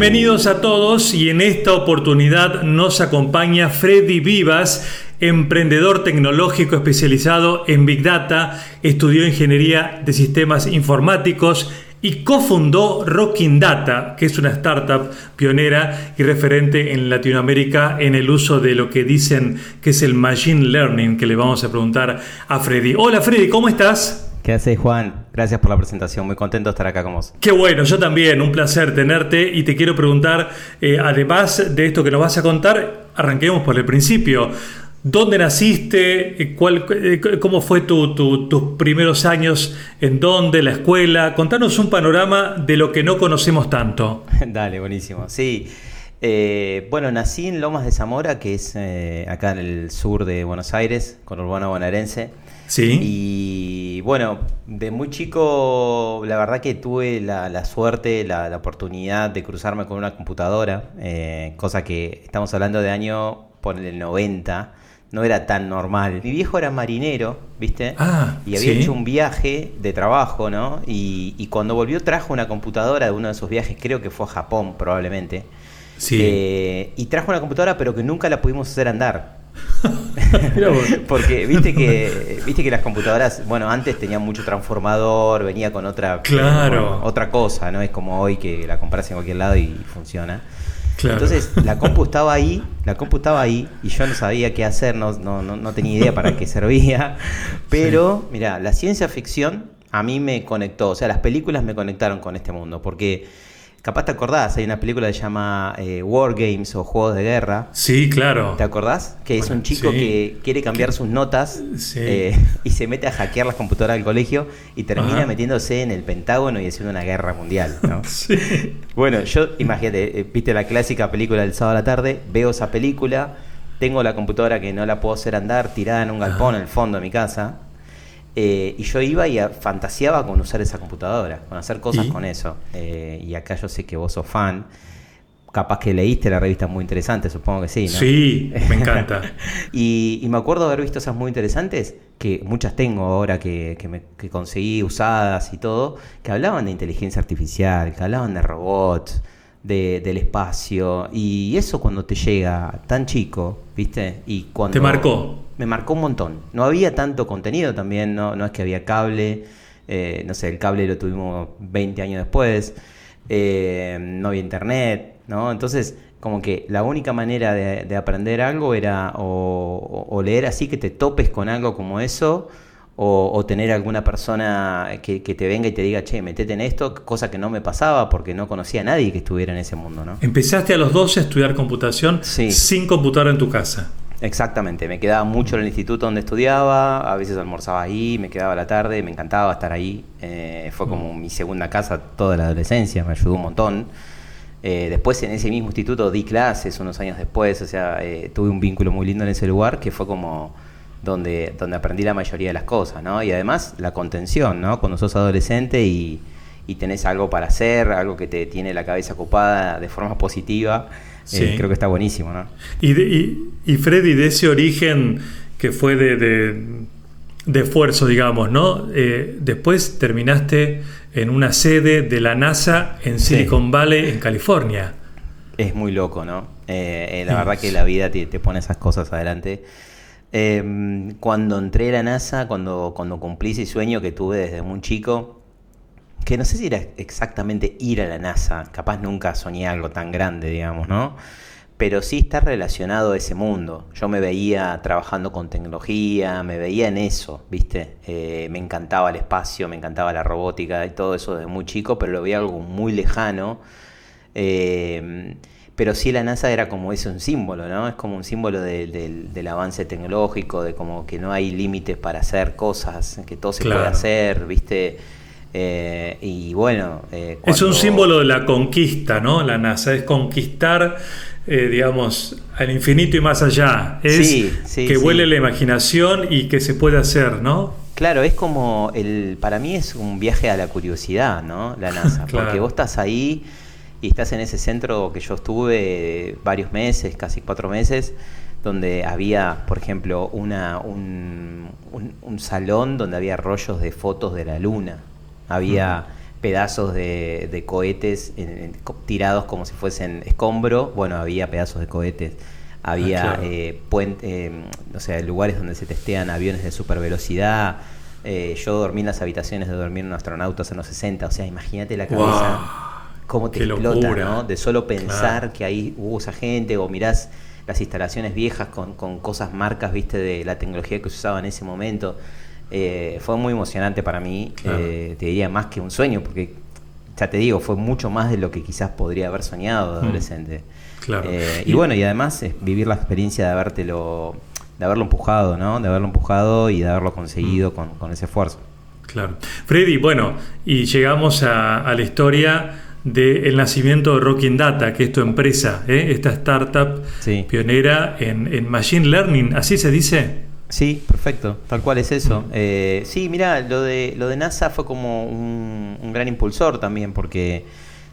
Bienvenidos a todos y en esta oportunidad nos acompaña Freddy Vivas, emprendedor tecnológico especializado en Big Data, estudió ingeniería de sistemas informáticos y cofundó Rocking Data, que es una startup pionera y referente en Latinoamérica en el uso de lo que dicen que es el machine learning, que le vamos a preguntar a Freddy. Hola Freddy, ¿cómo estás? ¿Qué haces, Juan? Gracias por la presentación. Muy contento de estar acá con vos. Qué bueno, yo también. Un placer tenerte. Y te quiero preguntar, eh, además de esto que nos vas a contar, arranquemos por el principio. ¿Dónde naciste? Eh, ¿Cuál, eh, ¿Cómo fue tus primeros años? ¿En dónde? ¿La escuela? Contanos un panorama de lo que no conocemos tanto. Dale, buenísimo. Sí. bueno, nací en Lomas de Zamora, que es acá en el sur de Buenos Aires, con urbano bonaerense. Sí. Y bueno, de muy chico, la verdad que tuve la, suerte, la, oportunidad de cruzarme con una computadora, eh, cosa que estamos hablando de año por el 90, no era tan normal. Mi viejo era marinero, ¿viste? Ah, y había hecho un viaje de trabajo, ¿no? Y, cuando volvió trajo una computadora de uno de esos viajes, creo que fue a Japón probablemente. Sí. Eh, y trajo una computadora, pero que nunca la pudimos hacer andar. Porque viste que viste que las computadoras, bueno, antes tenían mucho transformador, venía con otra claro. otra cosa, no es como hoy que la compras en cualquier lado y funciona. Entonces, la compu estaba ahí, la compu estaba ahí y yo no sabía qué hacer, no, no, no, tenía idea para qué servía. Pero, mira, la ciencia ficción a mí me conectó, o sea, las películas me conectaron con este mundo, porque Capaz te acordás, hay una película que se llama eh, War Games o Juegos de Guerra. Sí, claro. ¿Te acordás? Que es un chico que quiere cambiar sus notas eh, y se mete a hackear las computadoras del colegio y termina metiéndose en el Pentágono y haciendo una guerra mundial. ¿no? sí. Bueno, yo, imagínate, eh, viste la clásica película del sábado a la tarde, veo esa película, tengo la computadora que no la puedo hacer andar tirada en un galpón en el fondo de mi casa eh, y yo iba y fantaseaba con usar esa computadora, con hacer cosas con eso. Eh, y acá yo sé que vos sos fan. Capaz que leíste la revista muy interesante, supongo que sí, ¿no? Sí, me encanta. y, me acuerdo haber visto esas muy interesantes, que muchas tengo ahora que, que, conseguí usadas y todo, que hablaban de inteligencia artificial, que hablaban de robots, de, del espacio. Y eso cuando te llega tan chico, ¿viste? Y cuando... ¿Te marcó? me marcó un montón. No había tanto contenido también, no, no es que había cable, eh, no sé, el cable lo tuvimos 20 años después, eh, no había internet, ¿no? Entonces, como que la única manera de, aprender algo era o, leer así que te topes con algo como eso, o, tener alguna persona que, te venga y te diga, che, metete en esto, cosa que no me pasaba porque no conocía a nadie que estuviera en ese mundo, ¿no? Empezaste a los 12 a estudiar computación sin computadora en tu casa. Exactamente, me quedaba mucho en el instituto donde estudiaba, a veces almorzaba ahí, me quedaba la tarde, me encantaba estar ahí. Eh, fue como mi segunda casa toda la adolescencia, me ayudó un montón. Eh, después en ese mismo instituto di clases unos años después, o sea, eh, tuve un vínculo muy lindo en ese lugar que fue como donde, donde aprendí la mayoría de las cosas, ¿no? Y además la contención, ¿no? Cuando sos adolescente y, y tenés algo para hacer, algo que te tiene la cabeza ocupada de forma positiva Sí. creo que está buenísimo, ¿no? Y, Freddy, de ese origen que fue de, de, esfuerzo, digamos, ¿no? Eh, después terminaste en una sede de la NASA en Silicon Valley, en California. Es muy loco, ¿no? Eh, eh, la verdad que la vida te, pone esas cosas adelante. Cuando entré a la NASA, cuando, cuando cumplí ese sueño que tuve desde muy chico, que no sé si era exactamente ir a la NASA, capaz nunca soñé algo tan grande, digamos, ¿no? Pero sí está relacionado a ese mundo. Yo me veía trabajando con tecnología, me veía en eso, ¿viste? Eh, me encantaba el espacio, me encantaba la robótica y todo eso desde muy chico, pero lo veía algo muy lejano. Eh, pero sí la NASA era como ese un símbolo, ¿no? Es como un símbolo del avance tecnológico, de como que no hay límites para hacer cosas, que todo se puede hacer, ¿viste? Eh, y bueno. Eh, es un símbolo de la conquista, ¿no? La NASA es conquistar, eh, digamos, al infinito y más allá. Es que huele la imaginación y que se puede hacer, ¿no? Claro, es como el. Para mí es un viaje a la curiosidad, ¿no? La NASA. Porque vos estás ahí y estás en ese centro que yo estuve varios meses, casi cuatro meses donde había, por ejemplo, una, un, un salón donde había rollos de fotos de la luna había pedazos de, cohetes tirados como si fuesen escombro. Bueno, había pedazos de cohetes. Había ah, eh, eh, o sea, lugares donde se testean aviones de super velocidad. Eh, yo dormí en las habitaciones de dormir un astronauta en los 60. O sea, imagínate la cabeza, cómo te explota, ¿no? De solo pensar que ahí hubo esa gente o mirás las instalaciones viejas con, con, cosas marcas, viste, de la tecnología que se usaba en ese momento. Eh, fue muy emocionante para mí, eh, te diría más que un sueño, porque ya te digo, fue mucho más de lo que quizás podría haber soñado de mm. adolescente. Claro. Eh, y, bueno, y además vivir la experiencia de habértelo, de haberlo empujado, ¿no? De haberlo empujado y de haberlo conseguido mm. con, ese esfuerzo. Claro. Freddy, bueno, y llegamos a, a la historia del nacimiento de Rocking Data, que es tu empresa, ¿eh? esta startup pionera en, Machine Learning, ¿así se dice? Sí, perfecto, tal cual es eso. Mm. Eh, sí, mira, lo de, lo de NASA fue como un, gran impulsor también, porque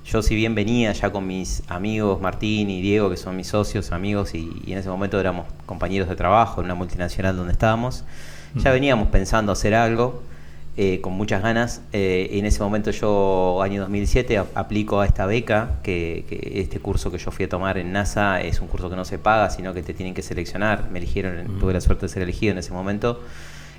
yo si bien venía ya con mis amigos Martín y Diego, que son mis socios, amigos, y, y en ese momento éramos compañeros de trabajo en una multinacional donde estábamos, ya veníamos pensando hacer algo. Eh, con muchas ganas. Eh, en ese momento yo, año 2007, aplico a esta beca, que, este curso que yo fui a tomar en NASA es un curso que no se paga, sino que te tienen que seleccionar. Me eligieron, tuve la suerte de ser elegido en ese momento.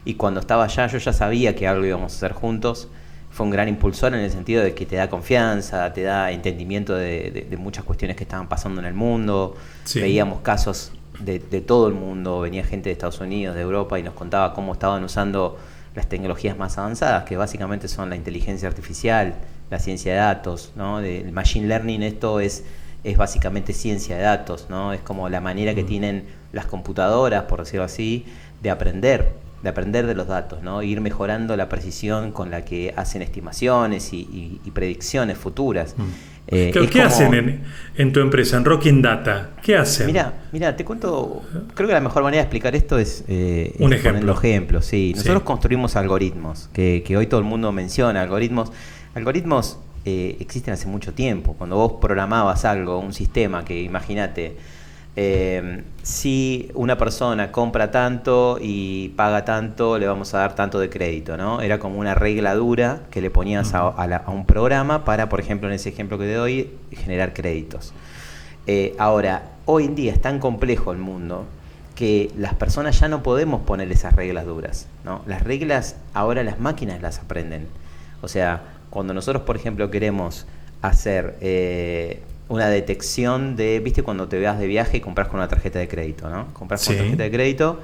Y cuando estaba allá, yo ya sabía que algo íbamos a hacer juntos. Fue un gran impulsor en el sentido de que te da confianza, te da entendimiento de, muchas cuestiones que estaban pasando en el mundo. Veíamos casos de, de todo el mundo, venía gente de Estados Unidos, de Europa y nos contaba cómo estaban usando las tecnologías más avanzadas, que básicamente son la inteligencia artificial, la ciencia de datos, ¿no? El machine learning, esto es, es básicamente ciencia de datos, ¿no? Es como la manera que tienen las computadoras, por decirlo así, de aprender, de aprender de los datos, ¿no? Ir mejorando la precisión con la que hacen estimaciones y, predicciones futuras. Eh, ¿Qué, hacen en, tu empresa, en Rocking Data? ¿Qué hacen? Mira, mira, te cuento, creo que la mejor manera de explicar esto es, eh, Un ejemplo. ejemplos. Sí. Nosotros construimos algoritmos, que, hoy todo el mundo menciona, algoritmos. Algoritmos eh, existen hace mucho tiempo. Cuando vos programabas algo, un sistema que, imagínate, eh, si una persona compra tanto y paga tanto, le vamos a dar tanto de crédito, ¿no? Era como una regla dura que le ponías a, un programa para, por ejemplo, en ese ejemplo que te doy, generar créditos. Eh, ahora, hoy en día es tan complejo el mundo que las personas ya no podemos poner esas reglas duras, ¿no? Las reglas ahora las máquinas las aprenden. O sea, cuando nosotros, por ejemplo, queremos hacer... Eh, una detección de, viste, cuando te veas de viaje y compras con una tarjeta de crédito, ¿no? Compras con tarjeta de crédito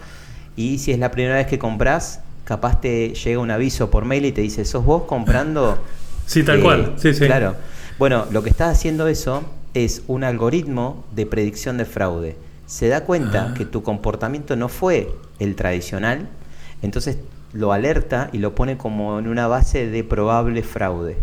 y si es la primera vez que compras, capaz te llega un aviso por mail y te dice, ¿sos vos comprando? Sí, tal cual, sí, sí. Claro. Bueno, lo que está haciendo eso es un algoritmo de predicción de fraude. Se da cuenta ah. que tu comportamiento no fue el tradicional, entonces lo alerta y lo pone como en una base de probable fraude.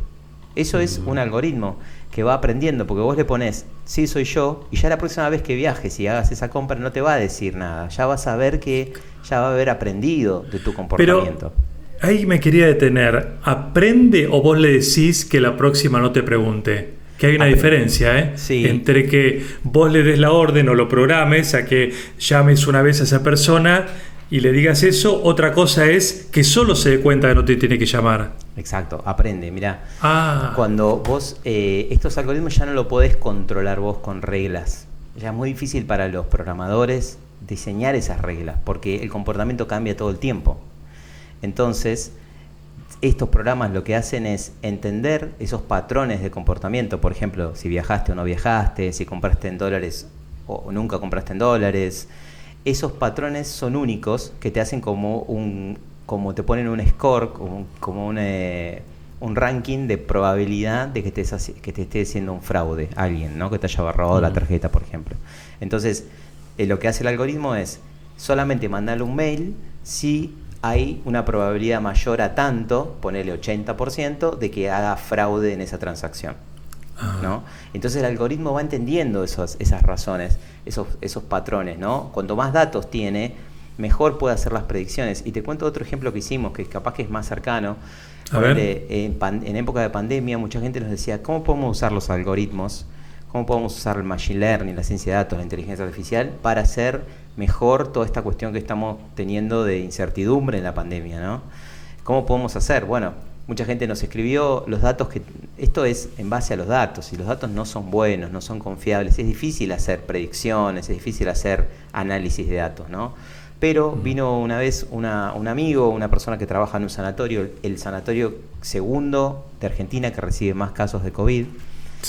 Eso es un algoritmo que va aprendiendo, porque vos le pones, sí soy yo, y ya la próxima vez que viajes y hagas esa compra no te va a decir nada, ya vas a ver que ya va a haber aprendido de tu comportamiento. Pero ahí me quería detener, ¿aprende o vos le decís que la próxima no te pregunte? Que hay una diferencia ¿eh? entre que vos le des la orden o lo programes a que llames una vez a esa persona y le digas eso, otra cosa es que solo se dé cuenta que no te tiene que llamar. Exacto, aprende, mira. Ah. Cuando vos, eh, estos algoritmos ya no lo podés controlar vos con reglas. Ya es muy difícil para los programadores diseñar esas reglas, porque el comportamiento cambia todo el tiempo. Entonces, estos programas lo que hacen es entender esos patrones de comportamiento, por ejemplo, si viajaste o no viajaste, si compraste en dólares o nunca compraste en dólares, esos patrones son únicos que te hacen como un como te ponen un score, como, como un, eh, un, ranking de probabilidad de que te, que te esté haciendo un fraude alguien, ¿no? Que te haya robado la tarjeta, por ejemplo. Entonces, eh, lo que hace el algoritmo es solamente mandarle un mail si hay una probabilidad mayor a tanto, ponele 80%, de que haga fraude en esa transacción. ¿No? Entonces el algoritmo va entendiendo esos, esas razones, esos, esos patrones, ¿no? Cuanto más datos tiene, mejor puede hacer las predicciones. Y te cuento otro ejemplo que hicimos, que capaz que es más cercano. en, época de pandemia, mucha gente nos decía, ¿cómo podemos usar los algoritmos? ¿Cómo podemos usar el machine learning, la ciencia de datos, la inteligencia artificial para hacer mejor toda esta cuestión que estamos teniendo de incertidumbre en la pandemia, ¿no? ¿Cómo podemos hacer? Bueno, mucha gente nos escribió los datos que esto es en base a los datos y los datos no son buenos, no son confiables, es difícil hacer predicciones, es difícil hacer análisis de datos, ¿no? Pero vino una vez un amigo, una persona que trabaja en un sanatorio, el sanatorio segundo de Argentina que recibe más casos de COVID,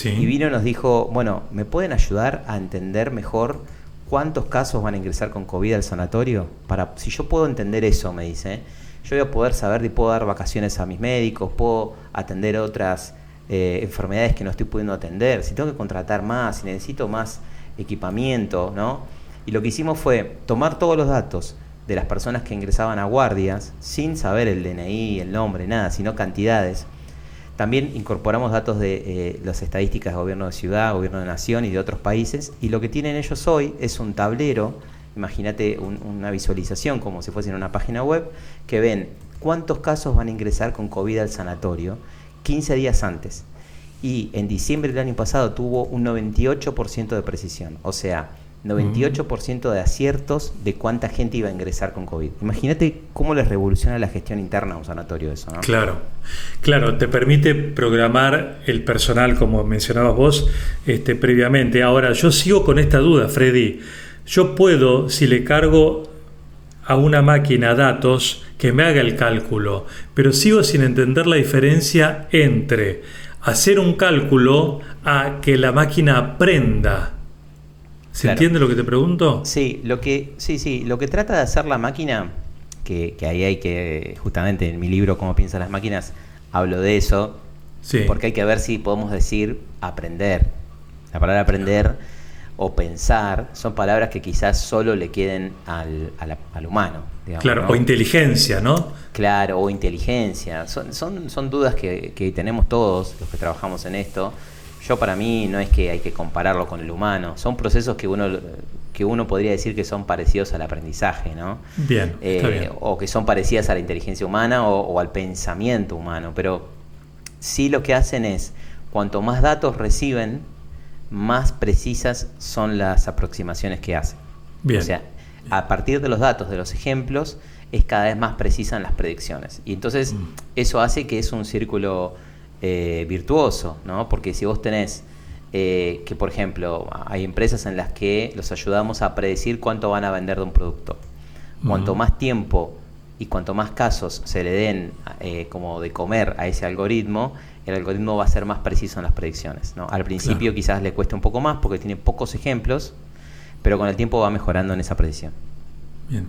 y vino y nos dijo, bueno, ¿me pueden ayudar a entender mejor cuántos casos van a ingresar con COVID al sanatorio? Para, si yo puedo entender eso, me dice, yo voy a poder saber y puedo dar vacaciones a mis médicos, puedo atender otras eh, enfermedades que no estoy pudiendo atender, si tengo que contratar más, si necesito más equipamiento, ¿no? Y lo que hicimos fue tomar todos los datos de las personas que ingresaban a guardias, sin saber el DNI, el nombre, nada, sino cantidades. También incorporamos datos de eh, las estadísticas de gobierno de ciudad, gobierno de nación y de otros países. Y lo que tienen ellos hoy es un tablero imagínate una visualización como si fuese en una página web, que ven cuántos casos van a ingresar con COVID al sanatorio 15 días antes. Y en diciembre del año pasado tuvo un 98% de precisión, o sea, 98% de aciertos de cuánta gente iba a ingresar con COVID. Imagínate cómo les revoluciona la gestión interna a un sanatorio eso, ¿no? Claro, claro, te permite programar el personal, como mencionabas vos este, previamente. Ahora, yo sigo con esta duda, Freddy. Yo puedo, si le cargo a una máquina datos, que me haga el cálculo, pero sigo sin entender la diferencia entre hacer un cálculo a que la máquina aprenda. ¿Se entiende lo que te pregunto? Sí, lo que, sí, sí, lo que trata de hacer la máquina, que, ahí hay que, justamente en mi libro Cómo piensan las máquinas, hablo de eso, porque hay que ver si podemos decir aprender. La palabra aprender o pensar son palabras que quizás solo le queden al, al, humano. claro, o inteligencia, ¿no? Claro, o inteligencia. Son, son, son dudas que, que, tenemos todos los que trabajamos en esto. Yo para mí no es que hay que compararlo con el humano, son procesos que uno, que uno podría decir que son parecidos al aprendizaje, ¿no? Bien, eh, O que son parecidas a la inteligencia humana o, o al pensamiento humano, pero sí lo que hacen es, cuanto más datos reciben, más precisas son las aproximaciones que hacen. O sea, a partir de los datos, de los ejemplos, es cada vez más precisa en las predicciones. Y entonces mm. eso hace que es un círculo eh, virtuoso, ¿no? Porque si vos tenés eh, que, por ejemplo, hay empresas en las que los ayudamos a predecir cuánto van a vender de un producto. Cuanto mm. más tiempo y cuanto más casos se le den eh, como de comer a ese algoritmo, el algoritmo va a ser más preciso en las predicciones. ¿no? Al principio quizás le cueste un poco más porque tiene pocos ejemplos, pero con el tiempo va mejorando en esa precisión. Bien.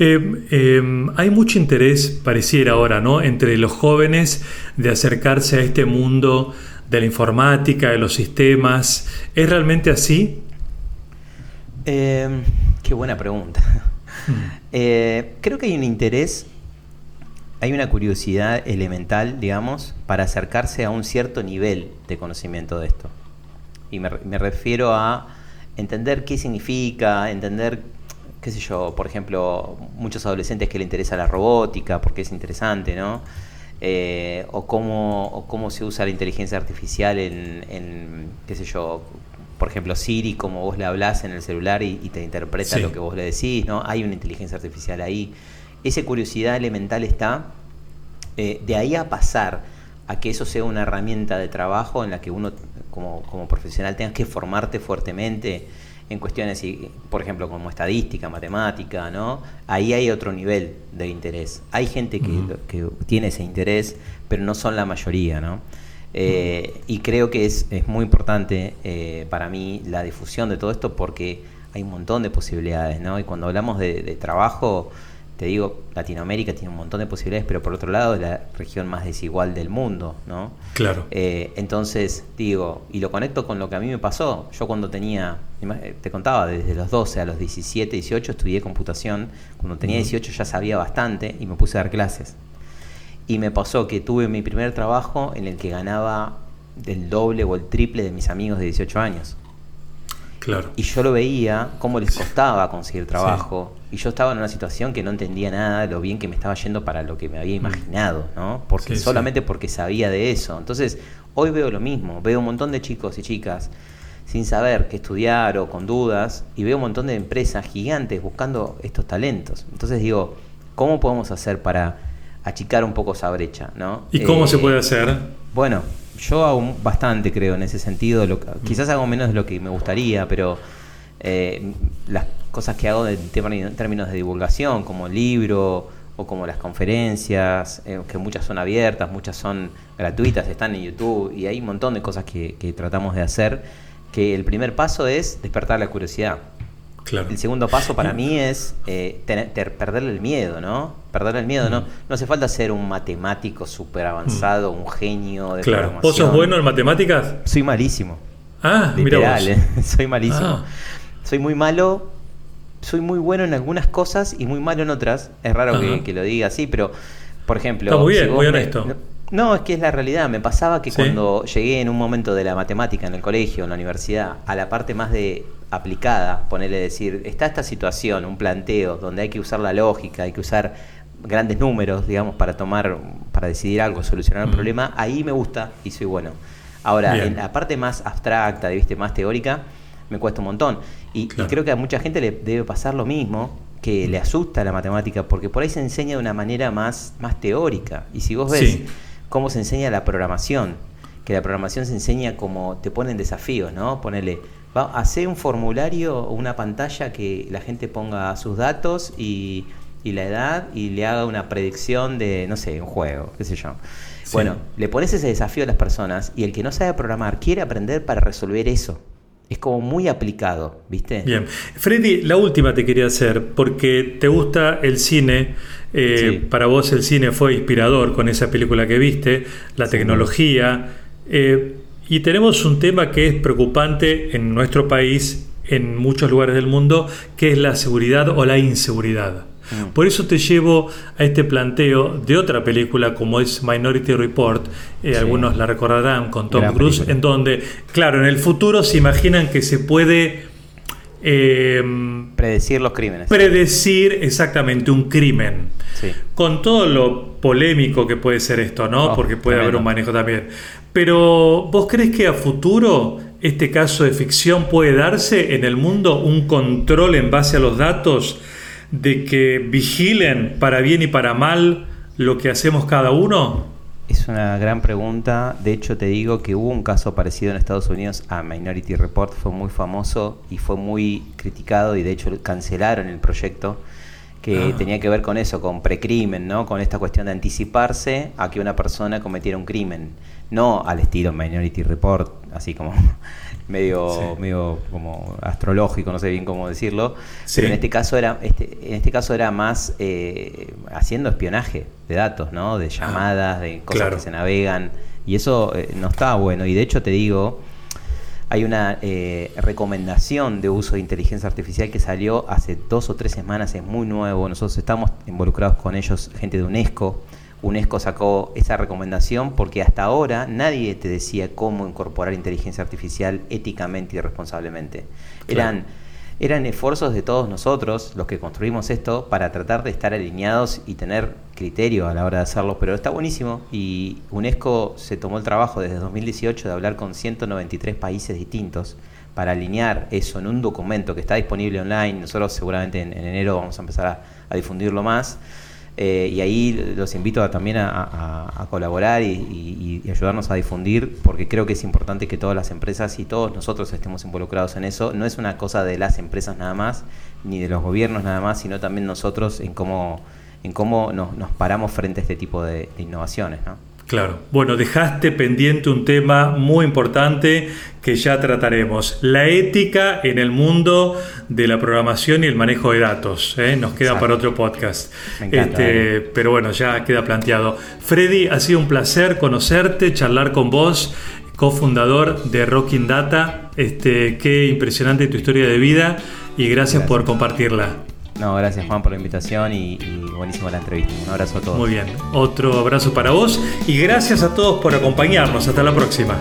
Eh, eh, hay mucho interés, pareciera ahora, ¿no? entre los jóvenes de acercarse a este mundo de la informática, de los sistemas. ¿Es realmente así? Eh, qué buena pregunta. Hmm. creo que hay un interés hay una curiosidad elemental, digamos, para acercarse a un cierto nivel de conocimiento de esto. Y me, refiero a entender qué significa, entender, qué sé yo, por ejemplo, muchos adolescentes que le interesa la robótica, porque es interesante, ¿no? Eh, o, cómo, cómo se usa la inteligencia artificial en, qué sé yo, por ejemplo, Siri, como vos le hablas en el celular y, te interpreta lo que vos le decís, ¿no? Hay una inteligencia artificial ahí esa curiosidad elemental está, eh, de ahí a pasar a que eso sea una herramienta de trabajo en la que uno como, como profesional tenga que formarte fuertemente en cuestiones, por ejemplo, como estadística, matemática, ¿no? Ahí hay otro nivel de interés. Hay gente que, tiene ese interés, pero no son la mayoría, ¿no? Eh, y creo que es, es muy importante eh, para mí la difusión de todo esto porque hay un montón de posibilidades, ¿no? Y cuando hablamos de, de trabajo, te digo, Latinoamérica tiene un montón de posibilidades, pero por otro lado es la región más desigual del mundo, ¿no? Claro. Eh, entonces, digo, y lo conecto con lo que a mí me pasó. Yo cuando tenía, eh, te contaba, desde los 12 a los 17, 18 estudié computación. Cuando tenía 18 ya sabía bastante y me puse a dar clases. Y me pasó que tuve mi primer trabajo en el que ganaba del doble o el triple de mis amigos de 18 años. Claro. Y yo lo veía, cómo les costaba conseguir trabajo, y yo estaba en una situación que no entendía nada de lo bien que me estaba yendo para lo que me había mm. imaginado, ¿no? Porque solamente porque sabía de eso. Entonces, hoy veo lo mismo, veo un montón de chicos y chicas sin saber qué estudiar o con dudas y veo un montón de empresas gigantes buscando estos talentos. Entonces digo, ¿cómo podemos hacer para achicar un poco esa brecha, ¿no? ¿Y cómo se puede hacer? Bueno, yo hago bastante, creo, en ese sentido. quizás hago menos de lo que me gustaría, pero eh, las cosas que hago en términos de divulgación, como el libro o como las conferencias, eh, que muchas son abiertas, muchas son gratuitas, están en YouTube y hay un montón de cosas que, tratamos de hacer, que el primer paso es despertar la curiosidad. El segundo paso para mí es eh, perderle el miedo, ¿no? Perderle el miedo, ¿no? No hace falta ser un matemático súper avanzado, un genio de claro. ¿Vos sos bueno en matemáticas? Soy malísimo. Ah, Literal, mira vos. soy malísimo. Ah. Soy muy malo, soy muy bueno en algunas cosas y muy malo en otras. Es raro que, lo diga así, pero, por ejemplo... Está muy bien, muy honesto. No, es que es la realidad. Me pasaba que cuando llegué en un momento de la matemática en el colegio, en la universidad, a la parte más de aplicada, ponerle decir, está esta situación, un planteo, donde hay que usar la lógica, hay que usar grandes números, digamos, para tomar, para decidir algo, solucionar un problema, ahí me gusta y soy bueno. Ahora, en la parte más abstracta, ¿viste? más teórica, me cuesta un montón. Y, creo que a mucha gente le debe pasar lo mismo, que le asusta la matemática, porque por ahí se enseña de una manera más, más teórica. Y si vos ves cómo se enseña la programación, que la programación se enseña como te ponen desafíos, ¿no? Ponele, va, hacer un formulario o una pantalla que la gente ponga sus datos y, y, la edad y le haga una predicción de, no sé, un juego, qué sé yo. Bueno, le pones ese desafío a las personas y el que no sabe programar quiere aprender para resolver eso. Es como muy aplicado, ¿viste? Bien. Freddy, la última te quería hacer, porque te gusta el cine. Eh, para vos el cine fue inspirador con esa película que viste, la tecnología. Eh, y tenemos un tema que es preocupante en nuestro país, en muchos lugares del mundo, que es la seguridad o la inseguridad. Mm. Por eso te llevo a este planteo de otra película como es Minority Report, eh, algunos la recordarán con Tom Cruise, en donde, claro, en el futuro se imaginan que se puede... Eh, predecir los crímenes. Predecir exactamente un crimen. Con todo lo polémico que puede ser esto, ¿no? Oh, Porque puede haber un manejo también. Pero, ¿vos crees que a futuro este caso de ficción puede darse en el mundo un control en base a los datos? de que vigilen para bien y para mal lo que hacemos cada uno? Es una gran pregunta. De hecho, te digo que hubo un caso parecido en Estados Unidos a Minority Report, fue muy famoso y fue muy criticado y de hecho cancelaron el proyecto que ah. tenía que ver con eso, con precrimen, ¿no? Con esta cuestión de anticiparse a que una persona cometiera un crimen, no al estilo Minority Report, así como medio, medio como astrológico, no sé bien cómo decirlo, pero en este caso era, este, en este caso era más eh, haciendo espionaje de datos, ¿no? De ah, llamadas, de cosas que se navegan, y eso eh, no está bueno, y de hecho te digo, hay una eh, recomendación de uso de inteligencia artificial que salió hace dos o tres semanas, es muy nuevo, nosotros estamos involucrados con ellos, gente de UNESCO, UNESCO sacó esa recomendación porque hasta ahora nadie te decía cómo incorporar inteligencia artificial éticamente y responsablemente. Eran, eran esfuerzos de todos nosotros, los que construimos esto, para tratar de estar alineados y tener criterio a la hora de hacerlo, pero está buenísimo y UNESCO se tomó el trabajo desde 2018 de hablar con 193 países distintos para alinear eso en un documento que está disponible online. Nosotros seguramente en, enero vamos a empezar a difundirlo más. Eh, y ahí los invito también a, colaborar y, ayudarnos a difundir, porque creo que es importante que todas las empresas y todos nosotros estemos involucrados en eso. No es una cosa de las empresas nada más, ni de los gobiernos nada más, sino también nosotros en cómo, en cómo nos, paramos frente a este tipo de, de innovaciones. ¿no? Claro. Bueno, dejaste pendiente un tema muy importante que ya trataremos. La ética en el mundo de la programación y el manejo de datos. ¿eh? Nos queda para otro podcast. este, eh. Pero bueno, ya queda planteado. Freddy, ha sido un placer conocerte, charlar con vos, cofundador de Rocking Data. Este, qué impresionante tu historia de vida y gracias. por compartirla. No, gracias Juan por la invitación y, buenísima la entrevista. Un abrazo a todos. Muy bien, otro abrazo para vos y gracias a todos por acompañarnos. Hasta la próxima.